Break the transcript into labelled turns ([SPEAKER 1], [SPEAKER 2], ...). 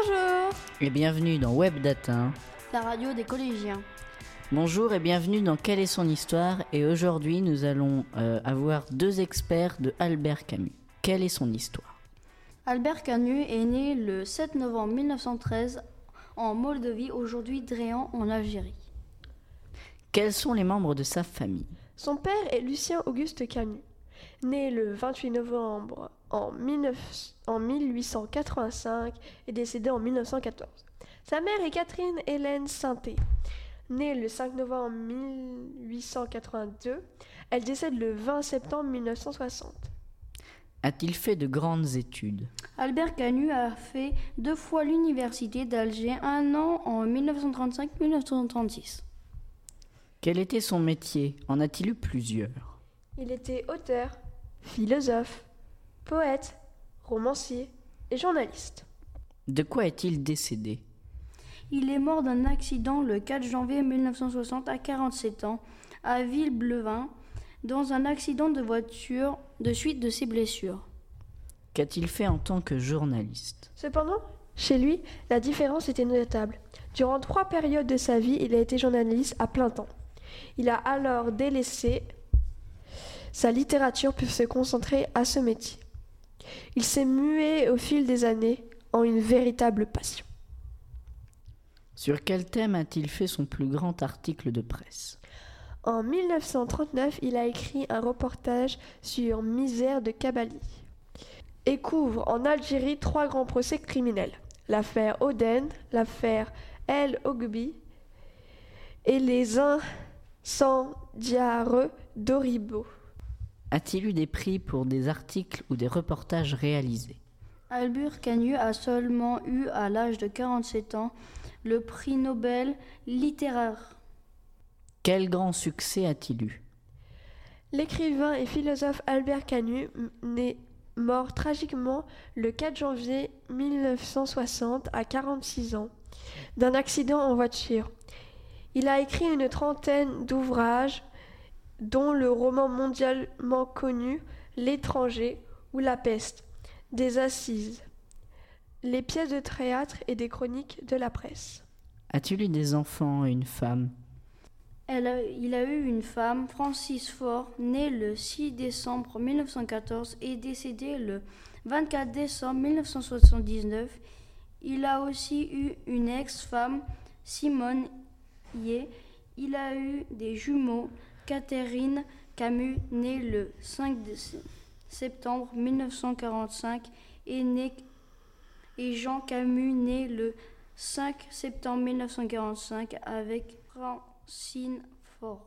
[SPEAKER 1] Bonjour
[SPEAKER 2] Et bienvenue dans Web Datin.
[SPEAKER 1] La radio des collégiens.
[SPEAKER 2] Bonjour et bienvenue dans Quelle est son histoire? Et aujourd'hui nous allons euh, avoir deux experts de Albert Camus. Quelle est son histoire?
[SPEAKER 1] Albert Camus est né le 7 novembre 1913 en Moldavie, aujourd'hui Dréan en Algérie.
[SPEAKER 2] Quels sont les membres de sa famille?
[SPEAKER 3] Son père est Lucien Auguste Camus, né le 28 novembre en, 19 en 1885 et décédé en 1914. Sa mère est Catherine Hélène Sainté, née le 5 novembre 1882. Elle décède le 20 septembre 1960.
[SPEAKER 2] A-t-il fait de grandes études?
[SPEAKER 1] Albert Camus a fait deux fois l'université d'Alger, un an en 1935-1936.
[SPEAKER 2] Quel était son métier? En a-t-il eu plusieurs?
[SPEAKER 3] Il était auteur, philosophe, poète, romancier et journaliste.
[SPEAKER 2] De quoi est-il décédé?
[SPEAKER 1] Il est mort d'un accident le 4 janvier 1960 à 47 ans à Villeblevin dans un accident de voiture de suite de ses blessures.
[SPEAKER 2] Qu'a-t-il fait en tant que journaliste?
[SPEAKER 3] Cependant, chez lui, la différence était notable. Durant trois périodes de sa vie, il a été journaliste à plein temps. Il a alors délaissé sa littérature pour se concentrer à ce métier. Il s'est mué au fil des années en une véritable passion.
[SPEAKER 2] Sur quel thème a-t-il fait son plus grand article de presse?
[SPEAKER 3] En 1939, il a écrit un reportage sur Misère de Kabylie et couvre en Algérie trois grands procès criminels l'affaire Oden, l'affaire El Ogbi et les incendiares d'Oribo.
[SPEAKER 2] A-t-il eu des prix pour des articles ou des reportages réalisés?
[SPEAKER 1] Albert Camus a seulement eu à l'âge de 47 ans le prix Nobel littéraire.
[SPEAKER 2] Quel grand succès a-t-il eu?
[SPEAKER 3] L'écrivain et philosophe Albert Camus n'est mort tragiquement le 4 janvier 1960 à 46 ans d'un accident en voiture. Il a écrit une trentaine d'ouvrages dont le roman mondialement connu L'étranger ou La peste, des assises, les pièces de théâtre et des chroniques de la presse.
[SPEAKER 2] A-t-il eu des enfants et une femme?
[SPEAKER 1] Elle a- il a eu une femme, Francis Faure, née le 6 décembre 1914 et décédée le 24 décembre 1979. Il a aussi eu une ex-femme, Simone Yé. Il a eu des jumeaux, Catherine Camus, née le 5 dé- septembre 1945, et, et Jean Camus, né le 5 septembre 1945, avec Francine Faure.